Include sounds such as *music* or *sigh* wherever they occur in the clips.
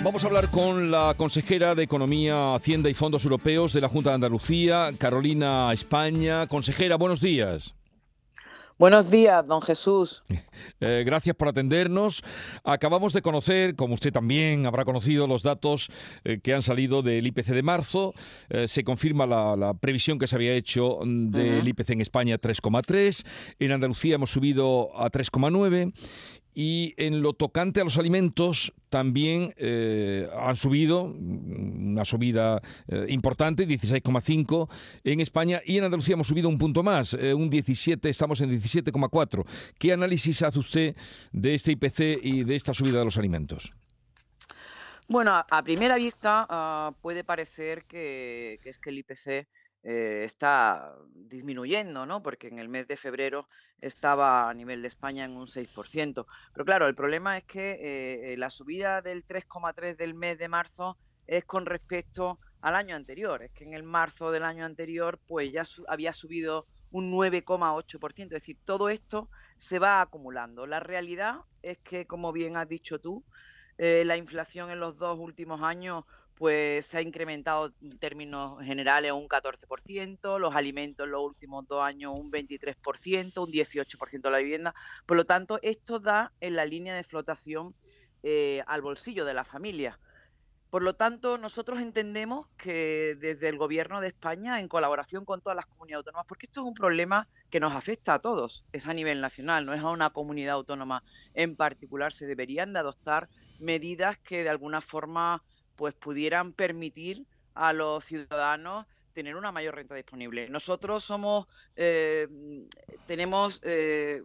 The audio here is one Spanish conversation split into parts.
Vamos a hablar con la consejera de Economía, Hacienda y Fondos Europeos de la Junta de Andalucía, Carolina España. Consejera, buenos días. Buenos días, don Jesús. *laughs* Eh, gracias por atendernos. Acabamos de conocer, como usted también habrá conocido, los datos eh, que han salido del IPC de marzo. Eh, se confirma la, previsión que se había hecho del IPC en España 3,3. En Andalucía hemos subido a 3,9 y en lo tocante a los alimentos también eh, han subido, mm, una subida eh, importante, 16,5 en España y en Andalucía hemos subido un punto más, eh, un 17, estamos en 17,4. ¿Qué análisis hace usted de este IPC y de esta subida de los alimentos? Bueno, a, primera vista ah, puede parecer que, que es que el IPC eh, está disminuyendo, ¿no? Porque en el mes de febrero estaba a nivel de España en un 6%. Pero claro, el problema es que eh, eh, la subida del 3,3 del mes de marzo es con respecto al año anterior. Es que en el marzo del año anterior, pues ya había subido un 9,8%. Es decir, todo esto se va acumulando. La realidad es que, como bien has dicho tú, la inflación en los dos últimos años pues se ha incrementado en términos generales un 14%, los alimentos en los últimos dos años un 23%, un 18% la vivienda. Por lo tanto, esto da en la línea de flotación eh, al bolsillo de la familia. Por lo tanto, nosotros entendemos que desde el Gobierno de España, en colaboración con todas las comunidades autónomas, porque esto es un problema que nos afecta a todos, es a nivel nacional, no es a una comunidad autónoma en particular, se deberían de adoptar medidas que de alguna forma pues pudieran permitir a los ciudadanos tener una mayor renta disponible. Nosotros somos, eh, tenemos, eh,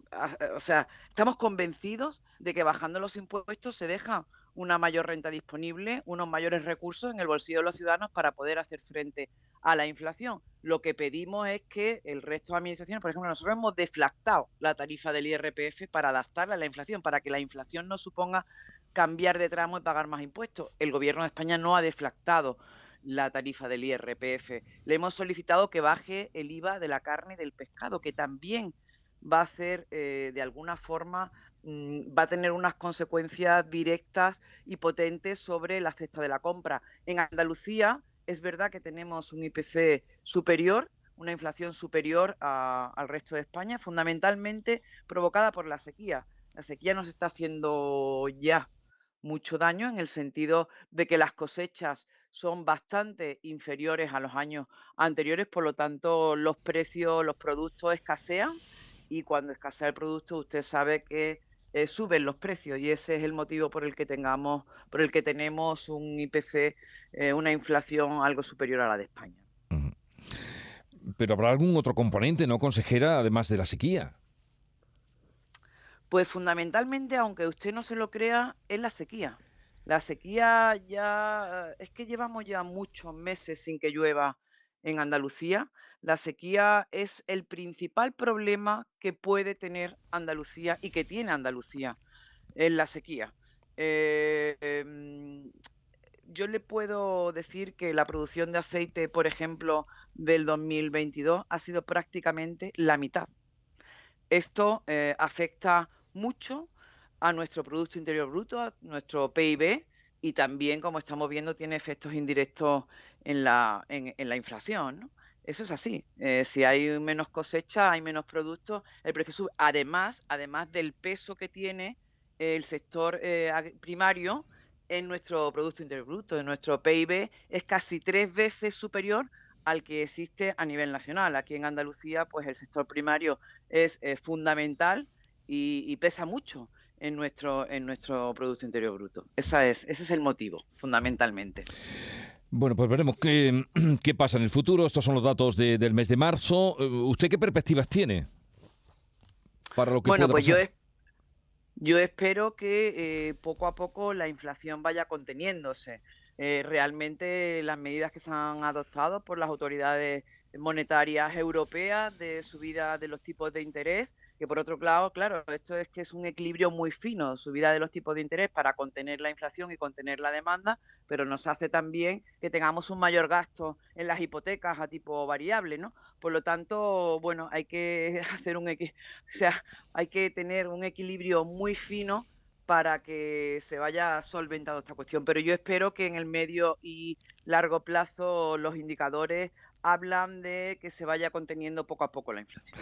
o sea, estamos convencidos de que bajando los impuestos se deja una mayor renta disponible, unos mayores recursos en el bolsillo de los ciudadanos para poder hacer frente a la inflación. Lo que pedimos es que el resto de administraciones, por ejemplo, nosotros hemos deflactado la tarifa del IRPF para adaptarla a la inflación, para que la inflación no suponga cambiar de tramo y pagar más impuestos. El gobierno de España no ha deflactado la tarifa del IRPF. Le hemos solicitado que baje el IVA de la carne y del pescado, que también va a ser eh, de alguna forma mm, va a tener unas consecuencias directas y potentes sobre la cesta de la compra. En Andalucía es verdad que tenemos un IPC superior, una inflación superior al resto de España, fundamentalmente provocada por la sequía. La sequía nos está haciendo ya mucho daño en el sentido de que las cosechas son bastante inferiores a los años anteriores, por lo tanto los precios, los productos escasean y cuando escasea el producto usted sabe que eh, suben los precios y ese es el motivo por el que tengamos, por el que tenemos un IPC, eh, una inflación algo superior a la de España. Pero habrá algún otro componente, ¿no, consejera, además de la sequía? Pues fundamentalmente, aunque usted no se lo crea, es la sequía. La sequía ya es que llevamos ya muchos meses sin que llueva en Andalucía. La sequía es el principal problema que puede tener Andalucía y que tiene Andalucía en la sequía. Eh, em, yo le puedo decir que la producción de aceite, por ejemplo, del 2022 ha sido prácticamente la mitad. Esto eh, afecta mucho a nuestro Producto Interior Bruto, a nuestro PIB, y también, como estamos viendo, tiene efectos indirectos en la, en, la inflación. Eso es así. Eh, si hay menos cosecha, hay menos productos, el precio sube. Además, además del peso que tiene el sector eh, primario en nuestro Producto Interior Bruto, en nuestro PIB, es casi tres veces superior al que existe a nivel nacional. Aquí en Andalucía, pues el sector primario es eh, fundamental y, pesa mucho en nuestro, en nuestro Producto Interior Bruto. Esa es, ese es el motivo, fundamentalmente. Bueno, pues veremos qué, *clears throat* qué pasa en el futuro. Estos son los datos del mes de marzo. Eh, ¿Usted qué perspectivas tiene para lo que bueno, pues Yo, yo espero que eh, poco a poco la inflación vaya conteniéndose. Eh, realmente las medidas que se han adoptado por las autoridades monetarias europeas de subida de los tipos de interés, que por otro lado, claro, esto es que es un equilibrio muy fino, subida de los tipos de interés para contener la inflación y contener la demanda, pero nos hace también que tengamos un mayor gasto en las hipotecas a tipo variable, ¿no? Por lo tanto, bueno, hay que *laughs* hacer un o sea, hay que tener un equilibrio muy fino para que se vaya solventando esta cuestión. Pero yo espero que en el medio y largo plazo los indicadores hablan de que se vaya conteniendo poco a poco la inflación.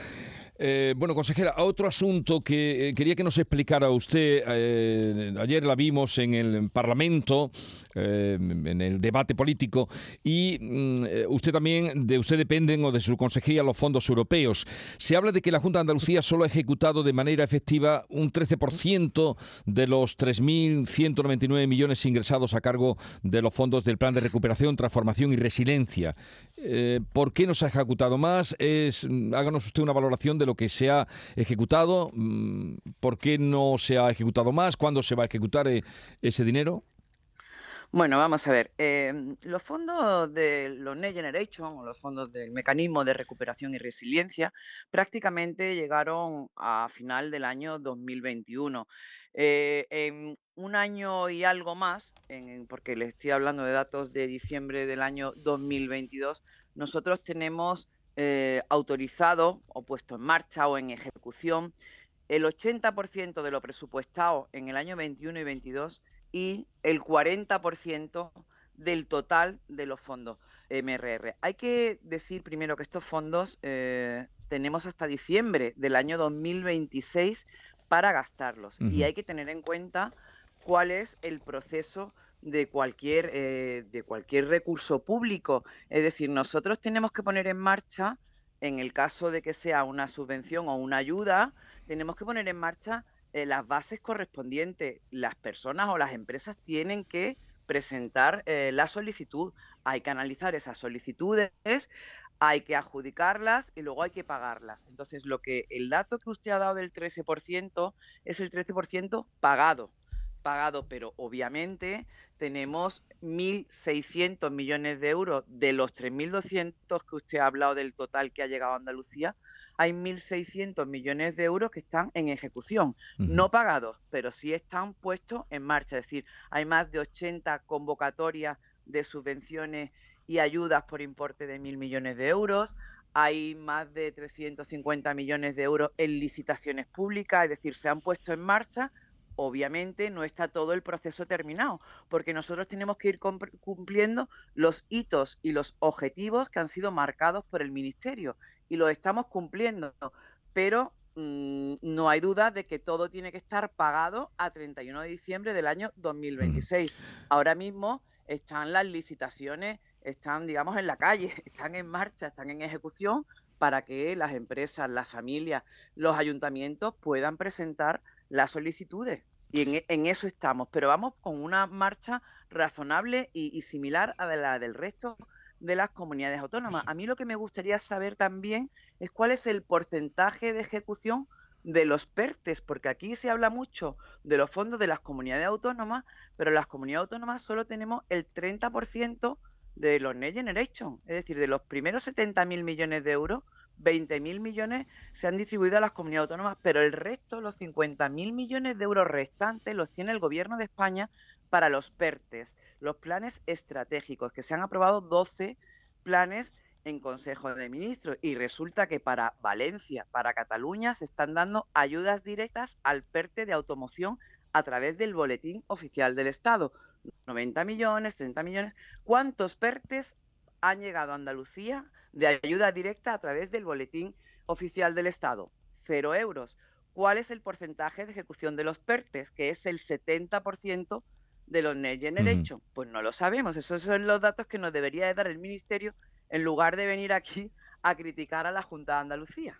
Eh, bueno, consejera, otro asunto que eh, quería que nos explicara usted. Eh, ayer la vimos en el Parlamento, en el debate político, y mm, usted también, de usted dependen o de su consejería los fondos europeos. Se habla de que la Junta de Andalucía solo ha ejecutado de manera efectiva un 13% de los 3.199 millones ingresados a cargo de los fondos del Plan de Recuperación, Transformación y Resiliencia. ¿Por qué no se ha ejecutado más? Mm, háganos usted una valoración de lo que se ha ejecutado? Mm, ¿Por qué no se ha ejecutado más? ¿Cuándo se va a ejecutar eh, ese dinero? Bueno, vamos a ver. Em, los fondos de los Next Generation o los fondos del mecanismo de recuperación y resiliencia prácticamente llegaron a final del año 2021. Eh, en un año y algo más, porque le estoy hablando de datos de diciembre del año 2022, nosotros tenemos eh, autorizado o puesto en marcha o en ejecución el 80% de lo presupuestado en el año 21 y 22 y el 40% del total de los fondos MRR. Hay que decir primero que estos fondos eh, tenemos hasta diciembre del año 2026 para gastarlos y hay que tener en cuenta cuál es el proceso de cualquier, eh, de cualquier recurso público. Es decir, nosotros tenemos que poner en marcha, en el caso de que sea una subvención o una ayuda, tenemos que poner en marcha eh, las bases correspondientes. Las personas o las empresas tienen que presentar eh, la solicitud. Hay que analizar esas solicitudes, hay que adjudicarlas y luego hay que pagarlas. Entonces, lo que el dato que usted ha dado del 13% es el 13% pagado pagado, pero obviamente tenemos 1.600 millones de euros de los 3.200 que usted ha hablado del total que ha llegado a Andalucía. Hay 1.600 millones de euros que están en ejecución, no pagados, pero sí están puestos en marcha. Es decir, hay más de 80 convocatorias de subvenciones y ayudas por importe de 1.000 millones de euros. Hay más de 350 millones de euros en licitaciones públicas, es decir, se han puesto en marcha obviamente no está todo el proceso terminado, porque nosotros tenemos que ir cumpliendo los hitos y los objetivos que han sido marcados por el Ministerio y los estamos cumpliendo, pero mm, no hay duda de que todo tiene que estar pagado a 31 de diciembre del año 2026. Ahora mismo están las licitaciones, están, digamos, en la calle, *laughs* están en marcha, están en ejecución para que las empresas, las familias, los ayuntamientos puedan presentar las solicitudes. Y e, en, eso estamos, pero vamos con una marcha razonable y, similar a la del resto de las comunidades autónomas. A mí lo que me gustaría saber también es cuál es el porcentaje de ejecución de los PERTES, porque aquí se habla mucho de los fondos de las comunidades autónomas, pero las comunidades autónomas solo tenemos el 30% de los Next Generation, es decir, de los primeros 70.000 millones de euros, 20.000 millones se han distribuido a las comunidades autónomas, pero el resto, los 50.000 millones de euros restantes, los tiene el Gobierno de España para los PERTES, los planes estratégicos, que se han aprobado 12 planes en Consejo de Ministros. Y resulta que para Valencia, para Cataluña, se están dando ayudas directas al PERTE de automoción a través del Boletín Oficial del Estado. 90 millones, 30 millones. ¿Cuántos PERTES han llegado a Andalucía de ayuda directa a través del Boletín Oficial del Estado. Cero euros. ¿Cuál es el porcentaje de ejecución de los PERTES? Que es el 70% de los Next Generation. Pues no lo sabemos. Esos son los datos que nos debería de dar el Ministerio en lugar de venir aquí a criticar a la Junta de Andalucía.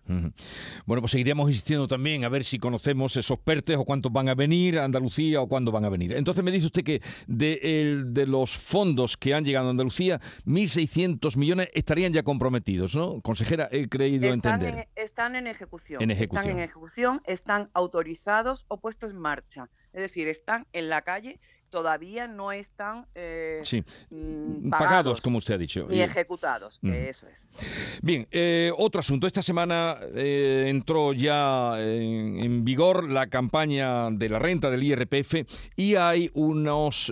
Bueno, pues seguiríamos insistiendo también a ver si conocemos esos PERTES o cuántos van a venir a Andalucía o cuándo van a venir. Entonces me dice usted que de, de los fondos que han llegado a Andalucía, 1.600 millones estarían ya comprometidos, ¿no? Consejera, he creído entender. están en ejecución. En ejecución. Están en ejecución, están autorizados o puestos en marcha. Es decir, están en la calle todavía no están eh, mm, pagados, como usted ha dicho. Y ejecutados, eso es. Bien, eh, otro asunto. Esta semana eh, entró ya en, vigor la campaña de la renta del IRPF y hay unos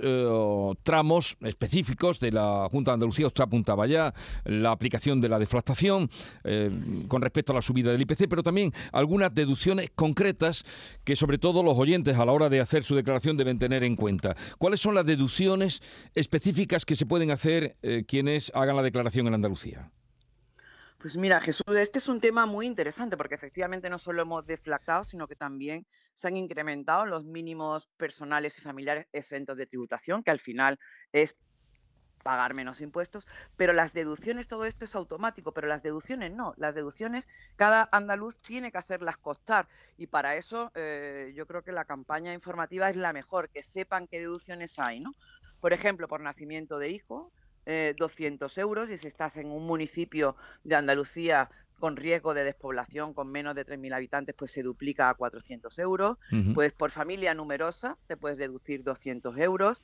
tramos específicos de la Junta de Andalucía, usted apuntaba ya, la aplicación de la deflactación con respecto a la subida del IPC, pero también algunas deducciones concretas que sobre todo los oyentes a la hora de hacer su declaración deben tener en cuenta. ¿Cuáles son las deducciones específicas que se pueden hacer eh, quienes hagan la declaración en Andalucía? Pues mira, Jesús, este es un tema muy interesante porque efectivamente no solo hemos deflactado, sino que también se han incrementado los mínimos personales y familiares exentos de tributación, que al final es pagar menos impuestos, pero las deducciones, todo esto es automático, pero las deducciones no, las deducciones cada andaluz tiene que hacerlas costar y para eso eh, yo creo que la campaña informativa es la mejor, que sepan qué deducciones hay, ¿no? Por ejemplo, por nacimiento de hijo, 200 eh, euros y si estás en un municipio de Andalucía con riesgo de despoblación con menos de 3.000 habitantes, pues se duplica a 400 euros. Pues por familia numerosa te puedes deducir 200 euros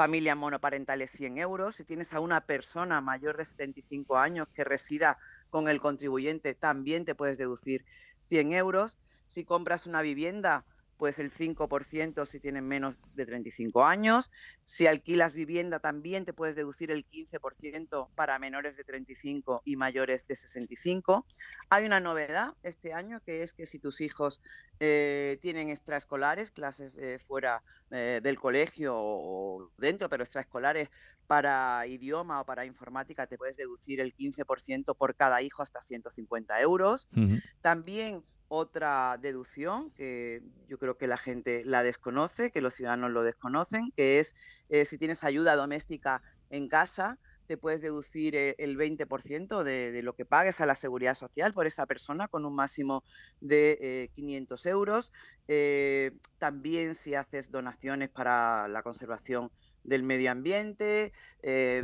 familia monoparentales 100 euros. Si tienes a una persona mayor de 75 años que resida con el contribuyente, también te puedes deducir 100 euros. Si compras una vivienda, pues el 5% si tienen menos de 35 años. Si alquilas vivienda también te puedes deducir el 15% para menores de 35 y mayores de 65. Hay una novedad este año que es que si tus hijos eh, tienen extraescolares, clases eh, fuera eh, del colegio o dentro, pero extraescolares para idioma o para informática, te puedes deducir el 15% por cada hijo hasta 150 euros. También otra deducción que yo creo que la gente la desconoce, que los ciudadanos lo desconocen, que es eh, si tienes ayuda doméstica en casa, te puedes deducir eh, el 20% de, lo que pagues a la seguridad social por esa persona con un máximo de 500 eh, euros. también si haces donaciones para la conservación del medio ambiente,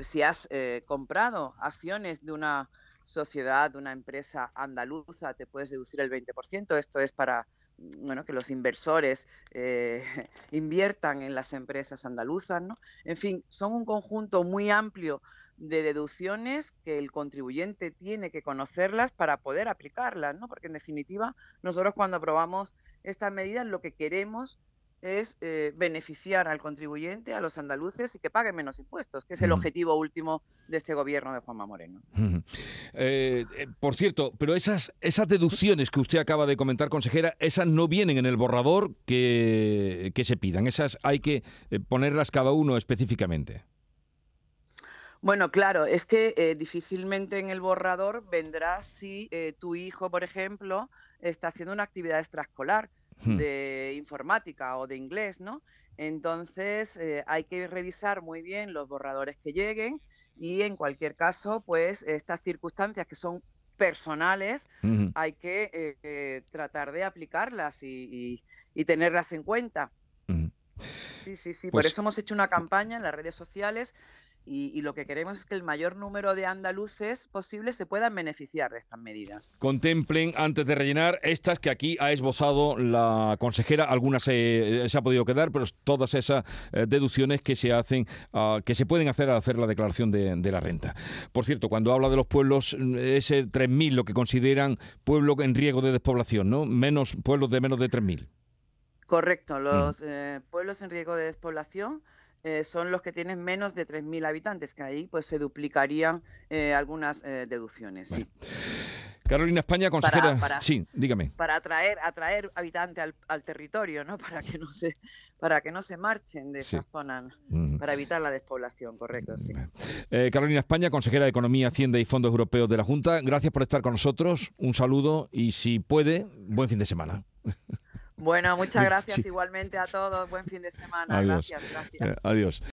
si has comprado acciones de una sociedad, una empresa andaluza, te puedes deducir el 20%. Esto es para bueno, que los inversores eh, *laughs* inviertan en las empresas andaluzas. ¿no? En fin, son un conjunto muy amplio de deducciones que el contribuyente tiene que conocerlas para poder aplicarlas, ¿no? porque en definitiva nosotros cuando aprobamos estas medidas lo que queremos es eh, beneficiar al contribuyente, a los andaluces y que paguen menos impuestos, que es el objetivo último de este gobierno de Juanma Moreno. Eh, eh, por cierto, pero esas, esas deducciones que usted acaba de comentar, consejera, esas no vienen en el borrador que, que se pidan, esas hay que ponerlas cada uno específicamente. Bueno, claro, es que difícilmente en el borrador vendrá si tu hijo, por ejemplo, está haciendo una actividad extraescolar Hmm. de informática o de inglés, ¿no? Entonces eh, hay que revisar muy bien los borradores que lleguen y en cualquier caso, pues estas circunstancias que son personales hay que eh, eh, tratar de aplicarlas y, tenerlas en cuenta. Sí, sí, sí. Por pues eso hemos hecho una campaña en las redes sociales y, lo que queremos es que el mayor número de andaluces posible se puedan beneficiar de estas medidas. Contemplen, antes de rellenar, estas que aquí ha esbozado la consejera, algunas se, ha podido quedar, pero todas esas eh, deducciones que se hacen, ah, que se pueden hacer al hacer la declaración de, la renta. Por cierto, cuando habla de los pueblos, ese 3.000 lo que consideran pueblo en riesgo de despoblación, ¿no? Menos pueblos de menos de 3.000. Correcto, los mm. eh, pueblos en riesgo de despoblación eh, son los que tienen menos de 3.000 habitantes, que ahí pues se duplicarían eh, algunas eh, deducciones. Sí. Carolina España, consejera. sí, dígame. Para atraer, atraer habitantes al, territorio, ¿no? *laughs* Para que no se, para que no se marchen de esa zona, para evitar la despoblación, correcto, sí. Carolina España, consejera de Economía, Hacienda y Fondos Europeos de la Junta. Gracias por estar con nosotros. Un saludo y si puede, buen fin de semana. *laughs* Bueno, muchas gracias igualmente a todos. Buen fin de semana. Gracias, gracias. adiós.